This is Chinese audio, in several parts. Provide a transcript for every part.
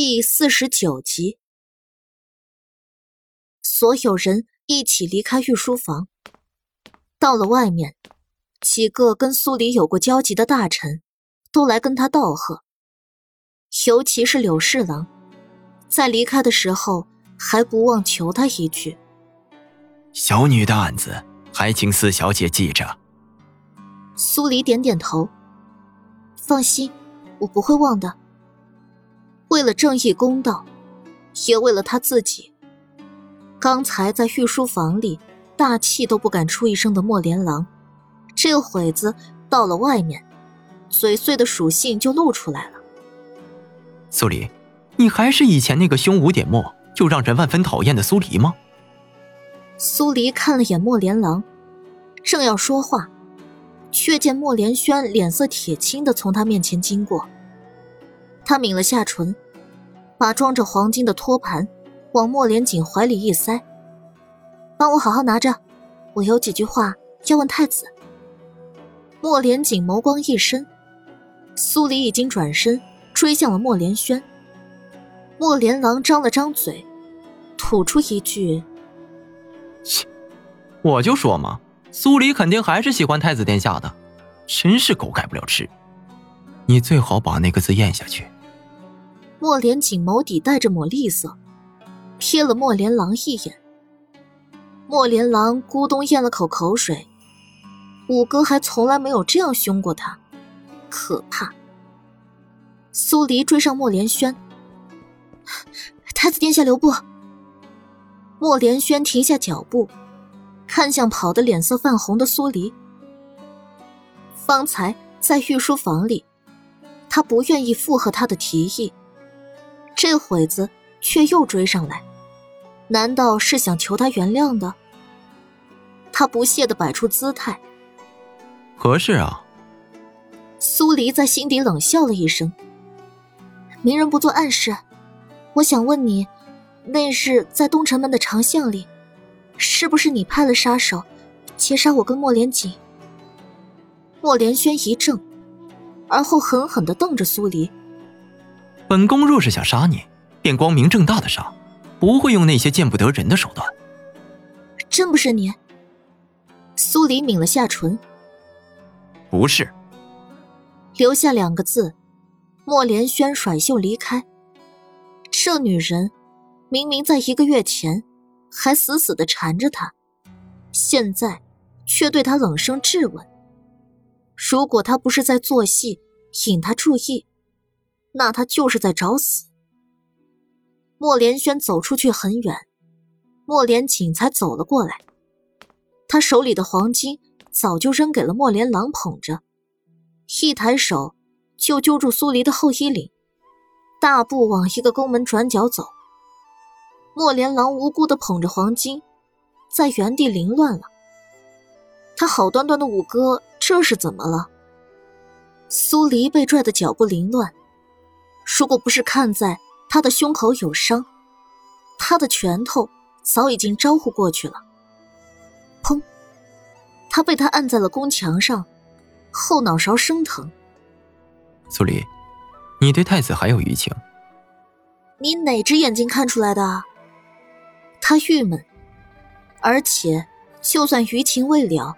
第四十九集，所有人一起离开御书房，到了外面，几个跟苏黎有过交集的大臣都来跟他道贺，尤其是柳侍郎，在离开的时候还不忘求他一句：“小女的案子，还请四小姐记着。”苏黎点点头，放心，我不会忘的。为了正义公道，也为了他自己。刚才在御书房里大气都不敢出一声的莫连郎，这会子到了外面，嘴碎的属性就露出来了。苏黎，你还是以前那个胸无点墨就让人万分讨厌的苏黎吗？苏黎看了眼莫连郎，正要说话，却见莫连轩脸色铁青的从他面前经过。他抿了下唇，把装着黄金的托盘往莫连锦怀里一塞，帮我好好拿着，我有几句话要问太子。莫连锦眸光一深，苏黎已经转身追向了莫连轩。莫连郎张了张嘴，吐出一句：“切，我就说嘛，苏黎肯定还是喜欢太子殿下的，真是狗改不了吃。你最好把那个字咽下去。”莫连锦眸底带着抹厉色，瞥了莫连郎一眼。莫连郎咕咚咽了口口水，五哥还从来没有这样凶过他，可怕。苏黎追上莫连轩，太子殿下留步。莫连轩停下脚步，看向跑得脸色泛红的苏黎。方才在御书房里，他不愿意附和他的提议。这会子却又追上来，难道是想求他原谅的？他不屑的摆出姿态。何事啊？苏黎在心底冷笑了一声。明人不做暗事，我想问你，那日在东城门的长巷里，是不是你派了杀手劫杀我跟莫连锦？莫连轩一怔，而后狠狠的瞪着苏黎。本宫若是想杀你，便光明正大的杀，不会用那些见不得人的手段。真不是你？苏黎抿了下唇。不是。留下两个字，莫连轩甩袖离开。这女人，明明在一个月前还死死的缠着他，现在却对他冷声质问。如果他不是在做戏，引他注意。那他就是在找死。莫连轩走出去很远，莫连锦才走了过来。他手里的黄金早就扔给了莫连郎捧着，一抬手就揪住苏黎的后衣领，大步往一个宫门转角走。莫连郎无辜的捧着黄金，在原地凌乱了。他好端端的五哥，这是怎么了？苏黎被拽的脚步凌乱。如果不是看在他的胸口有伤，他的拳头早已经招呼过去了。砰！他被他按在了宫墙上，后脑勺生疼。苏黎，你对太子还有余情？你哪只眼睛看出来的？他郁闷，而且就算余情未了，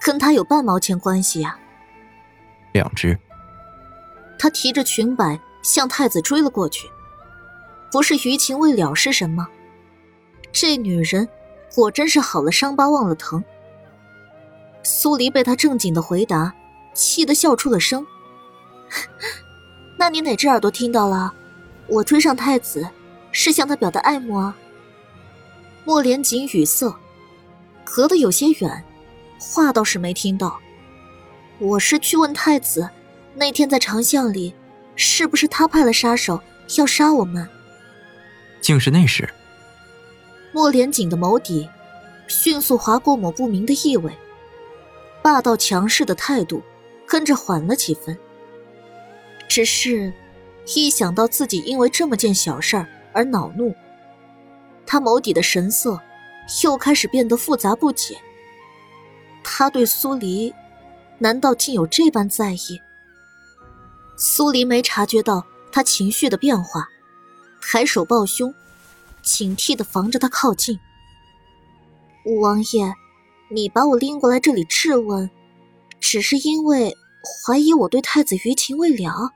跟他有半毛钱关系呀？两只。他提着裙摆。向太子追了过去，不是余情未了是什么？这女人果真是好了伤疤忘了疼。苏黎被他正经的回答气得笑出了声。那你哪只耳朵听到了？我追上太子是向他表达爱慕啊。莫连锦语塞，隔得有些远，话倒是没听到。我是去问太子，那天在长巷里。是不是他派了杀手要杀我们？竟是那时。莫连锦的眸底迅速划过抹不明的意味，霸道强势的态度跟着缓了几分。只是，一想到自己因为这么件小事儿而恼怒，他眸底的神色又开始变得复杂不解。他对苏黎，难道竟有这般在意？苏黎没察觉到他情绪的变化，抬手抱胸，警惕的防着他靠近。王爷，你把我拎过来这里质问，只是因为怀疑我对太子余情未了。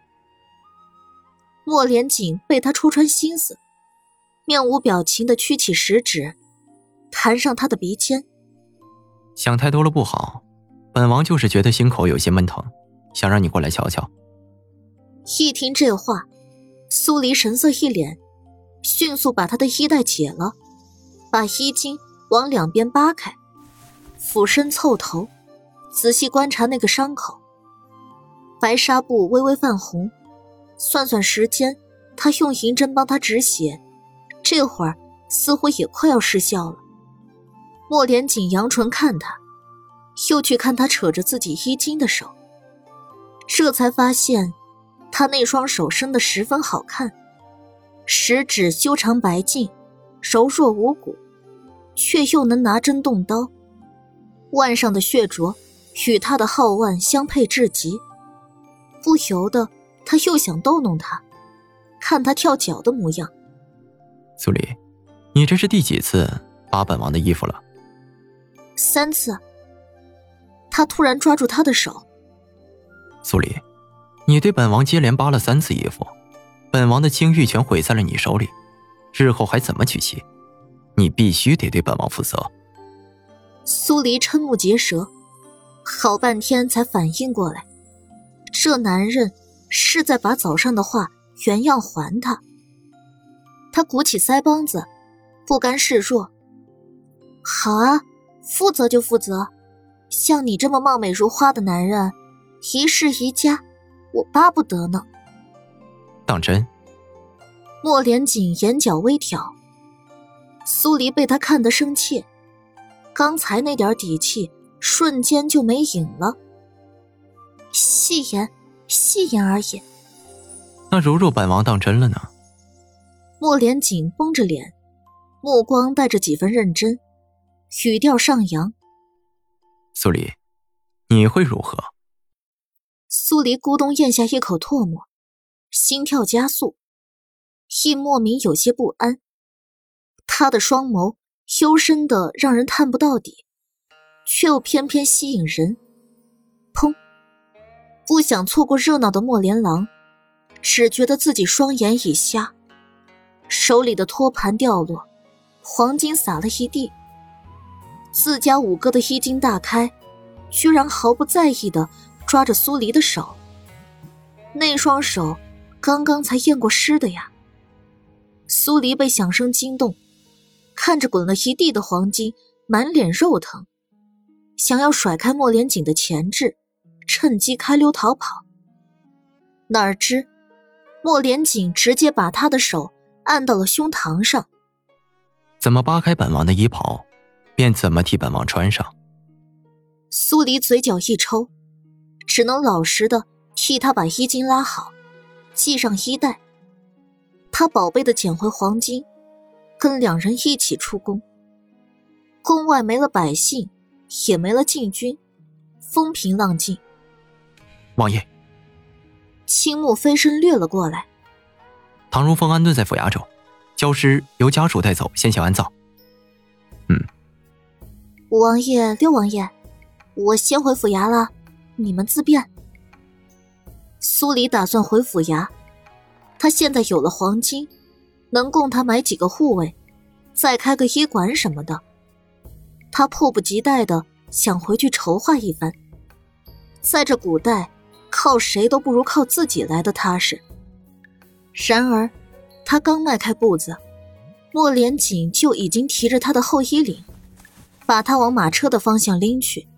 莫连锦被他戳穿心思，面无表情的屈起食指，弹上他的鼻尖。想太多了不好，本王就是觉得心口有些闷疼，想让你过来瞧瞧。一听这话，苏黎神色一脸，迅速把他的衣带解了，把衣襟。往两边扒开，俯身凑头，仔细观察那个伤口。白纱布微微泛红，算算时间，他用银针帮他止血，这会儿似乎也快要失效了。莫连锦扬唇看他，又去看他扯着自己衣襟的手，这才发现，他那双手生得十分好看，食指修长白净，柔弱无骨。却又能拿针动刀，腕上的血镯与他的皓腕相配至极，不由得他又想逗弄他，看他跳脚的模样。苏黎，你这是第几次扒本王的衣服了？三次。他突然抓住他的手。苏黎，你对本王接连扒了三次衣服，本王的清誉全毁在了你手里，日后还怎么娶妻？你必须得对本王负责。苏黎瞠目结舌，好半天才反应过来，这男人是在把早上的话原样还他。他鼓起腮帮子，不甘示弱：“好啊，负责就负责。像你这么貌美如花的男人，一世一家，我巴不得呢。”当真？莫连锦眼角微挑。苏黎被他看得生气，刚才那点底气瞬间就没影了。戏言，戏言而已。那如若本王当真了呢？莫连锦绷着脸，目光带着几分认真，语调上扬：“苏黎，你会如何？”苏黎咕咚咽下一口唾沫，心跳加速，亦莫名有些不安。他的双眸幽深的让人探不到底，却又偏偏吸引人。砰！不想错过热闹的莫连郎，只觉得自己双眼已瞎，手里的托盘掉落，黄金洒了一地。自家五哥的衣襟大开，居然毫不在意的抓着苏黎的手，那双手刚刚才验过尸的呀。苏黎被响声惊动。看着滚了一地的黄金，满脸肉疼，想要甩开莫连锦的钳制，趁机开溜逃跑。哪知，莫连锦直接把他的手按到了胸膛上。怎么扒开本王的衣袍，便怎么替本王穿上。苏黎嘴角一抽，只能老实的替他把衣襟拉好，系上衣带。他宝贝的捡回黄金。跟两人一起出宫，宫外没了百姓，也没了禁军，风平浪静。王爷，青木飞身掠了过来。唐如风安顿在府衙中，焦尸由家属带走，先行安葬。嗯。五王爷、六王爷，我先回府衙了，你们自便。苏黎打算回府衙，他现在有了黄金。能供他买几个护卫，再开个医馆什么的。他迫不及待的想回去筹划一番。在这古代，靠谁都不如靠自己来的踏实。然而，他刚迈开步子，莫连锦就已经提着他的后衣领，把他往马车的方向拎去。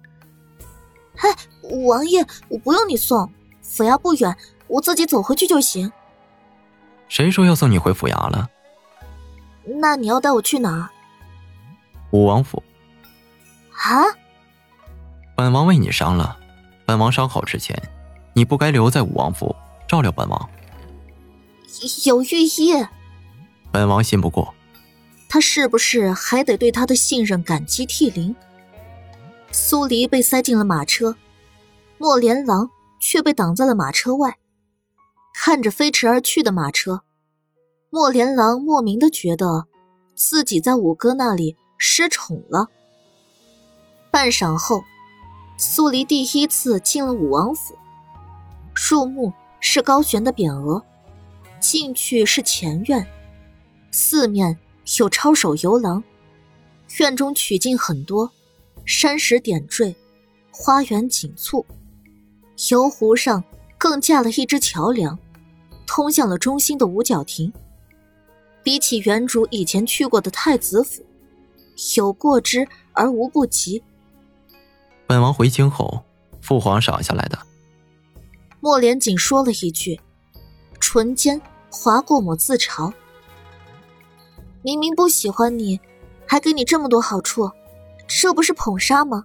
嗨，王爷，我不用你送，府衙不远，我自己走回去就行。谁说要送你回府衙了？那你要带我去哪儿？武王府。啊！本王为你伤了，本王伤好之前，你不该留在武王府照料本王。有御医。本王信不过。他是不是还得对他的信任感激涕零？苏黎被塞进了马车，莫连郎却被挡在了马车外。看着飞驰而去的马车，莫连郎莫名的觉得自己在五哥那里失宠了。半晌后，苏黎第一次进了武王府。入目是高悬的匾额，进去是前院，四面有抄手游廊，院中曲径很多，山石点缀，花园锦簇。游湖上更架了一只桥梁，通向了中心的五角亭。比起原主以前去过的太子府，有过之而无不及。本王回京后，父皇赏下来的。莫连锦说了一句，唇间划过抹自嘲。明明不喜欢你，还给你这么多好处，这不是捧杀吗？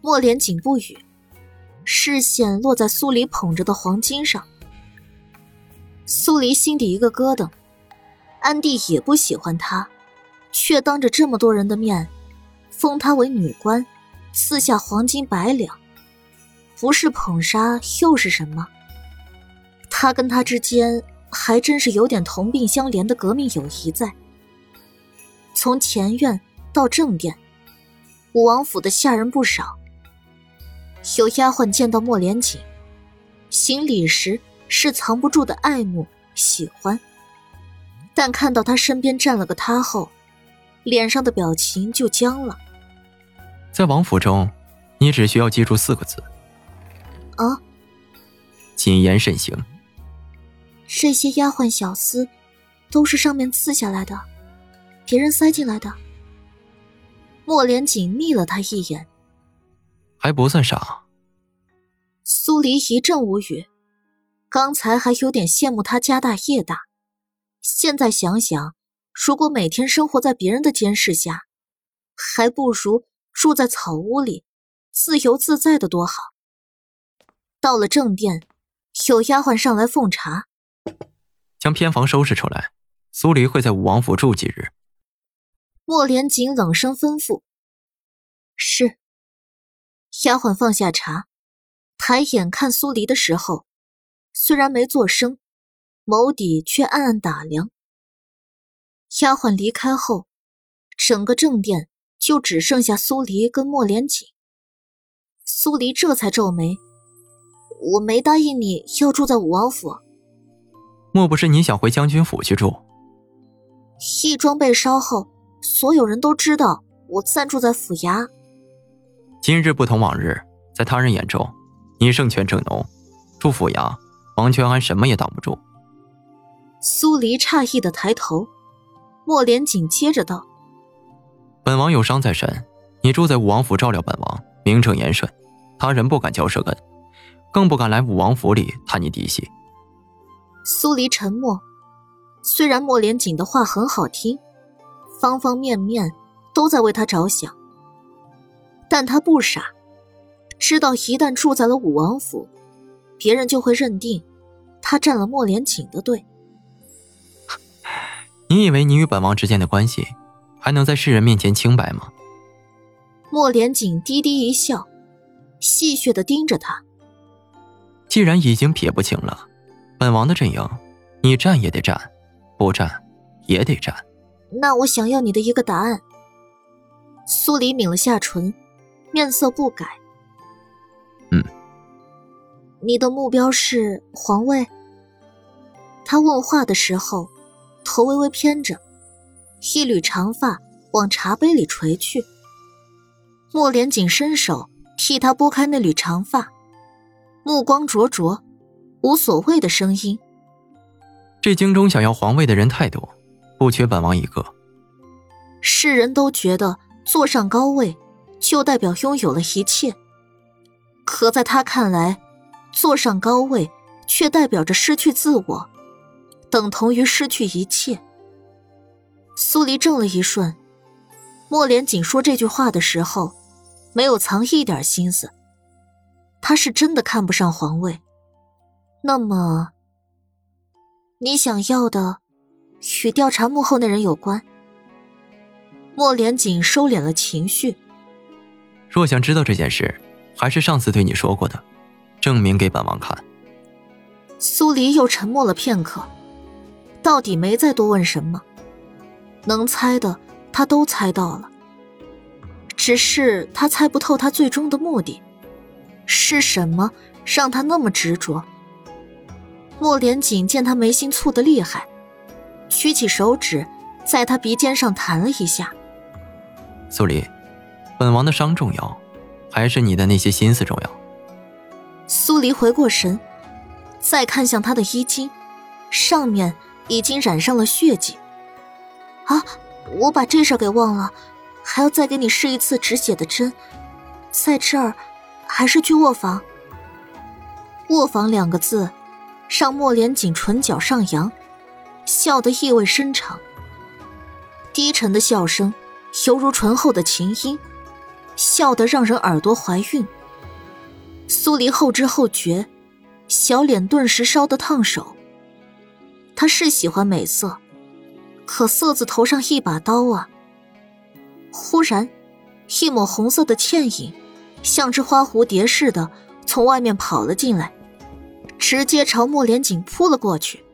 莫连锦不语，视线落在苏黎捧着的黄金上。苏黎心底一个咯噔。安帝也不喜欢她，却当着这么多人的面，封她为女官，赐下黄金百两，不是捧杀又是什么？他跟他之间还真是有点同病相怜的革命友谊在。从前院到正殿，武王府的下人不少。有丫鬟见到莫连锦，行礼时是藏不住的爱慕喜欢。但看到他身边站了个他后，脸上的表情就僵了。在王府中，你只需要记住四个字：啊，谨言慎行。这些丫鬟小厮，都是上面赐下来的，别人塞进来的。莫连锦睨了他一眼，还不算傻。苏黎一阵无语，刚才还有点羡慕他家大业大。现在想想，如果每天生活在别人的监视下，还不如住在草屋里，自由自在的多好。到了正殿，有丫鬟上来奉茶，将偏房收拾出来。苏黎会在武王府住几日？莫连锦冷声吩咐：“是。”丫鬟放下茶，抬眼看苏黎的时候，虽然没做声。眸底却暗暗打量。丫鬟离开后，整个正殿就只剩下苏黎跟莫连锦。苏黎这才皱眉：“我没答应你要住在武王府。”莫不是你想回将军府去住？义庄被烧后，所有人都知道我暂住在府衙。今日不同往日，在他人眼中，你圣权正浓，祝府衙，王全安什么也挡不住。苏黎诧异的抬头，莫连锦接着道：“本王有伤在身，你住在武王府照料本王，名正言顺，他人不敢嚼舌根，更不敢来武王府里探你底细。”苏黎沉默，虽然莫连锦的话很好听，方方面面都在为他着想，但他不傻，知道一旦住在了武王府，别人就会认定他站了莫连锦的队。你以为你与本王之间的关系，还能在世人面前清白吗？莫连锦低低一笑，戏谑的盯着他。既然已经撇不清了，本王的阵营，你站也得站，不站也得站。那我想要你的一个答案。苏黎抿了下唇，面色不改。嗯。你的目标是皇位？他问话的时候。头微微偏着，一缕长发往茶杯里垂去。莫连锦伸手替他拨开那缕长发，目光灼灼，无所谓的声音：“这京中想要皇位的人太多，不缺本王一个。”世人都觉得坐上高位，就代表拥有了一切，可在他看来，坐上高位却代表着失去自我。等同于失去一切。苏黎怔了一瞬，莫连锦说这句话的时候，没有藏一点心思。他是真的看不上皇位。那么，你想要的，与调查幕后那人有关？莫连锦收敛了情绪。若想知道这件事，还是上次对你说过的，证明给本王看。苏黎又沉默了片刻。到底没再多问什么，能猜的他都猜到了。只是他猜不透他最终的目的是什么，让他那么执着。莫连锦见他眉心蹙得厉害，举起手指在他鼻尖上弹了一下。苏黎，本王的伤重要，还是你的那些心思重要？苏黎回过神，再看向他的衣襟，上面已经染上了血迹。啊，我把这事给忘了，还要再给你试一次止血的针，在这儿，还是去卧房？卧房两个字。让莫连锦唇角上扬，笑得意味深长。低沉的笑声，犹如醇厚的琴音，笑得让人耳朵怀孕。苏黎后知后觉，小脸顿时烧得烫手。他是喜欢美色，可色字头上一把刀啊！忽然，一抹红色的倩影，像只花蝴蝶似的从外面跑了进来。直接朝莫连锦扑了过去。